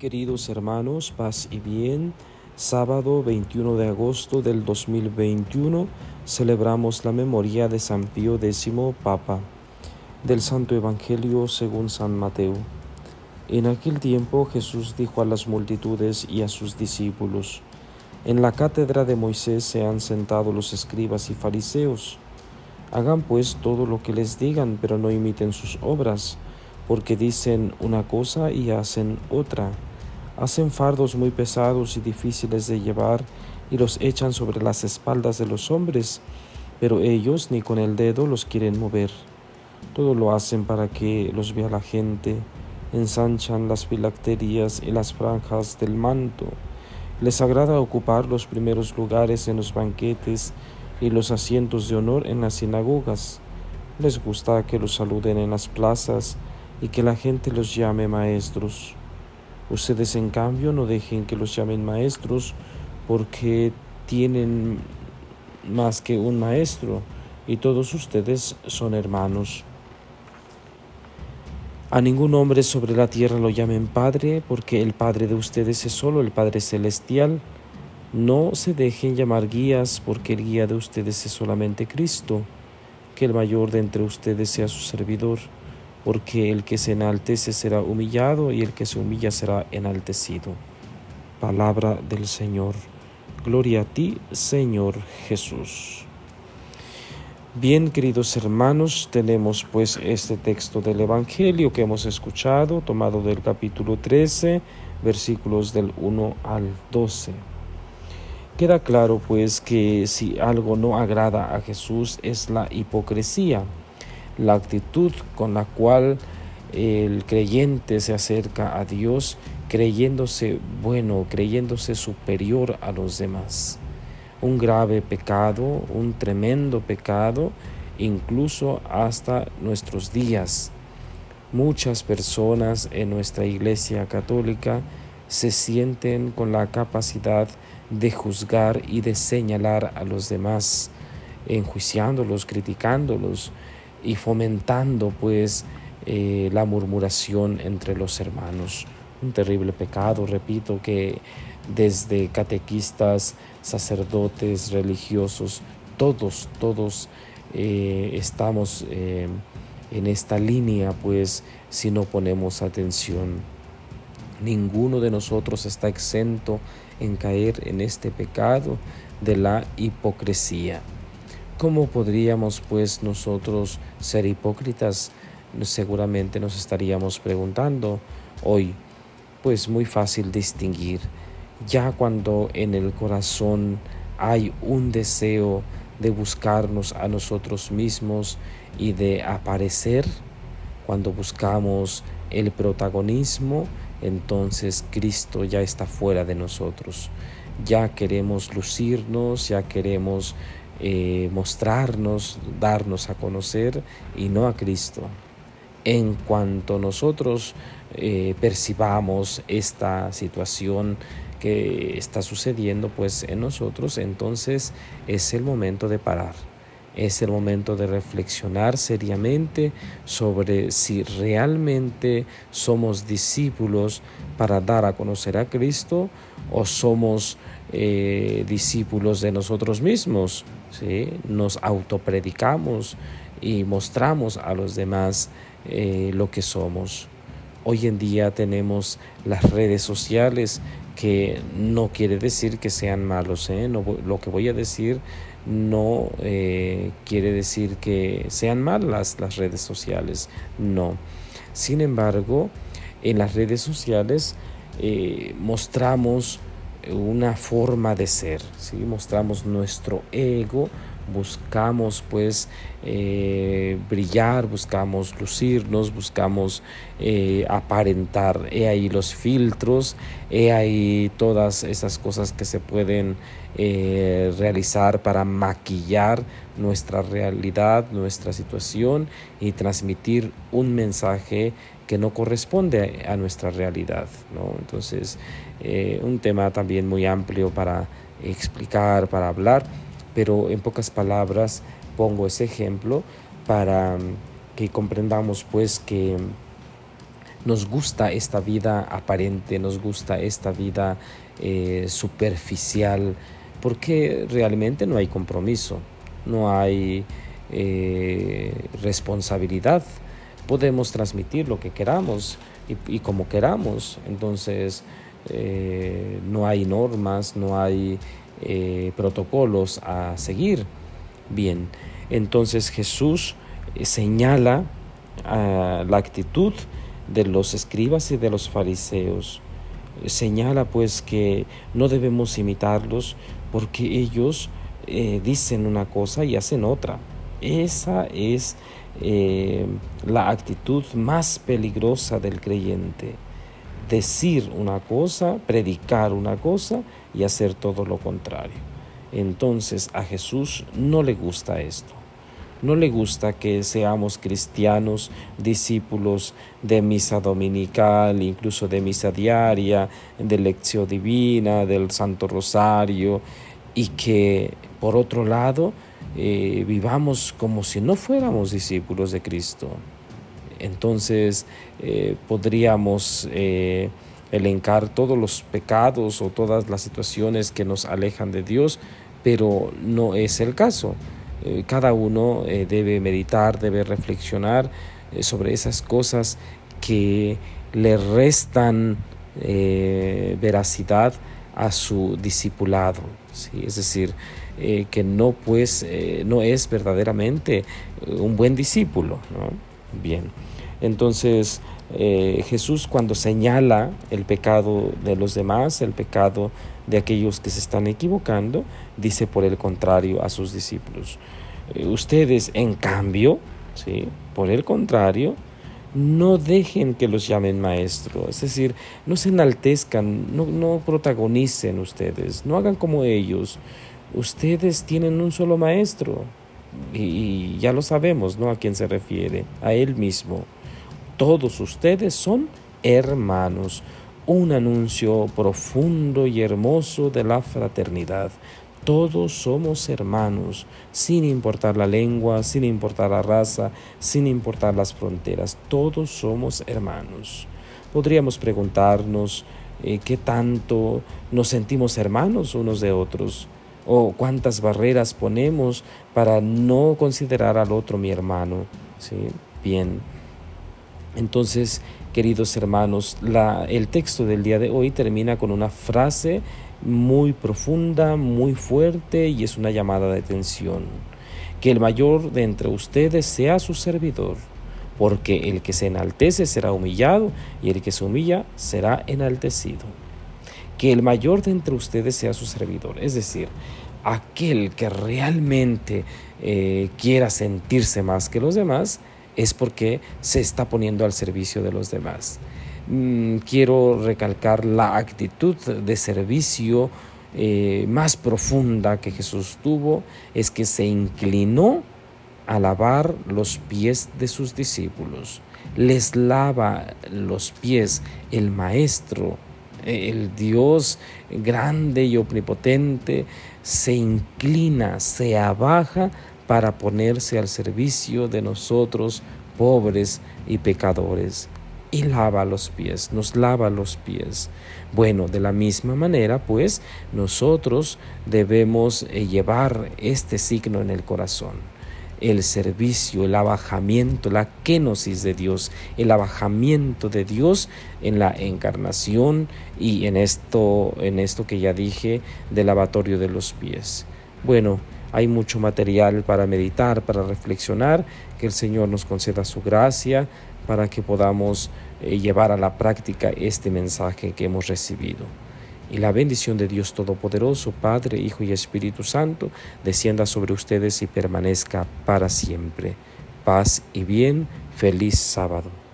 Queridos hermanos, paz y bien, sábado 21 de agosto del 2021 celebramos la memoria de San Pío X Papa, del Santo Evangelio según San Mateo. En aquel tiempo Jesús dijo a las multitudes y a sus discípulos, En la cátedra de Moisés se han sentado los escribas y fariseos. Hagan pues todo lo que les digan, pero no imiten sus obras, porque dicen una cosa y hacen otra hacen fardos muy pesados y difíciles de llevar y los echan sobre las espaldas de los hombres, pero ellos ni con el dedo los quieren mover. Todo lo hacen para que los vea la gente, ensanchan las filacterías y las franjas del manto. Les agrada ocupar los primeros lugares en los banquetes y los asientos de honor en las sinagogas. Les gusta que los saluden en las plazas y que la gente los llame maestros. Ustedes en cambio no dejen que los llamen maestros porque tienen más que un maestro y todos ustedes son hermanos. A ningún hombre sobre la tierra lo llamen Padre, porque el Padre de ustedes es solo el Padre Celestial. No se dejen llamar guías, porque el guía de ustedes es solamente Cristo. Que el mayor de entre ustedes sea su servidor porque el que se enaltece será humillado y el que se humilla será enaltecido. Palabra del Señor. Gloria a ti, Señor Jesús. Bien, queridos hermanos, tenemos pues este texto del Evangelio que hemos escuchado, tomado del capítulo 13, versículos del 1 al 12. Queda claro pues que si algo no agrada a Jesús es la hipocresía la actitud con la cual el creyente se acerca a Dios creyéndose bueno, creyéndose superior a los demás. Un grave pecado, un tremendo pecado, incluso hasta nuestros días. Muchas personas en nuestra Iglesia Católica se sienten con la capacidad de juzgar y de señalar a los demás, enjuiciándolos, criticándolos, y fomentando pues eh, la murmuración entre los hermanos. Un terrible pecado, repito, que desde catequistas, sacerdotes, religiosos, todos, todos eh, estamos eh, en esta línea, pues si no ponemos atención. Ninguno de nosotros está exento en caer en este pecado de la hipocresía. ¿Cómo podríamos pues nosotros ser hipócritas? Seguramente nos estaríamos preguntando hoy. Pues muy fácil distinguir. Ya cuando en el corazón hay un deseo de buscarnos a nosotros mismos y de aparecer, cuando buscamos el protagonismo, entonces Cristo ya está fuera de nosotros. Ya queremos lucirnos, ya queremos eh, mostrarnos, darnos a conocer y no a Cristo. En cuanto nosotros eh, percibamos esta situación que está sucediendo pues en nosotros, entonces es el momento de parar. Es el momento de reflexionar seriamente sobre si realmente somos discípulos para dar a conocer a Cristo o somos eh, discípulos de nosotros mismos ¿sí? nos autopredicamos y mostramos a los demás eh, lo que somos. Hoy en día tenemos las redes sociales que no quiere decir que sean malos. ¿eh? lo que voy a decir no quiere decir que sean malas las redes sociales. No. Sin embargo, en las redes sociales mostramos una forma de ser, ¿sí? mostramos nuestro ego, buscamos pues eh, brillar, buscamos lucirnos, buscamos eh, aparentar. He ahí los filtros, he ahí todas esas cosas que se pueden eh, realizar para maquillar nuestra realidad, nuestra situación y transmitir un mensaje que no corresponde a nuestra realidad. ¿no? Entonces, un tema también muy amplio para explicar, para hablar pero en pocas palabras pongo ese ejemplo para mm, que comprendamos pues que nos gusta esta vida aparente, nos gusta esta vida eh, superficial, porque realmente no hay compromiso, no hay eh, responsabilidad. Podemos transmitir lo que queramos y, como queramos, entonces eh, no hay normas, no hay protocolos a seguir. Bien, entonces Jesús señala ah, la actitud de los escribas y de los fariseos. Señala pues que no debemos imitarlos porque ellos eh, dicen una cosa y hacen otra. Esa es eh, la actitud más peligrosa del creyente. Decir una cosa, predicar una cosa y hacer todo lo contrario. Entonces a Jesús no le gusta esto. No le gusta que seamos cristianos, discípulos de misa dominical, incluso de misa diaria, de lección divina, del Santo Rosario, y que por otro lado eh, vivamos como si no fuéramos discípulos de Cristo. Entonces eh, podríamos eh, elencar todos los pecados o todas las situaciones que nos alejan de Dios, pero no es el caso. Eh, cada uno eh, debe meditar, debe reflexionar eh, sobre esas cosas que le restan veracidad a su discipulado. ¿sí? Es decir, que no, pues, no es verdaderamente un buen discípulo. Bien, entonces Jesús cuando señala el pecado de los demás, el pecado de aquellos que se están equivocando, dice por el contrario a sus discípulos. Eh, ustedes, en cambio, ¿sí? por el contrario, no dejen que los llamen maestro, es decir, no se enaltezcan, no, no protagonicen ustedes, no hagan como ellos. Ustedes tienen un solo maestro y, y ya lo sabemos, ¿no? A quién se refiere, a él mismo. Todos ustedes son hermanos un anuncio profundo y hermoso de la fraternidad. Todos somos hermanos, sin importar la lengua, sin importar la raza, sin importar las fronteras. Todos somos hermanos. Podríamos preguntarnos eh, qué tanto nos sentimos hermanos unos de otros o cuántas barreras ponemos para no considerar al otro mi hermano. ¿Sí? Bien. Entonces, Queridos hermanos, el texto del día de hoy termina con una frase muy profunda, muy fuerte y es una llamada de atención. Que el mayor de entre ustedes sea su servidor, porque el que se enaltece será humillado y el que se humilla será enaltecido. Que el mayor de entre ustedes sea su servidor, es decir, aquel que realmente eh, quiera sentirse más que los demás, es porque se está poniendo al servicio de los demás. Mm, quiero recalcar la actitud de servicio eh, más profunda que Jesús tuvo, es que se inclinó a lavar los pies de sus discípulos. Les lava los pies el Maestro, el Dios grande y omnipotente, se inclina, se abaja para ponerse al servicio de nosotros, pobres y pecadores. Y lava los pies, nos lava los pies. Bueno, de la misma manera, pues, nosotros debemos eh, llevar este signo en el corazón el servicio, el abajamiento, la kenosis de Dios, el abajamiento de Dios en la encarnación y en esto, en esto que ya dije del lavatorio de los pies. Bueno, hay mucho material para meditar, para reflexionar, que el Señor nos conceda su gracia para que podamos eh, llevar a la práctica este mensaje que hemos recibido. Y la bendición de Dios Todopoderoso, Padre, Hijo y Espíritu Santo, descienda sobre ustedes y permanezca para siempre. Paz y bien, feliz sábado.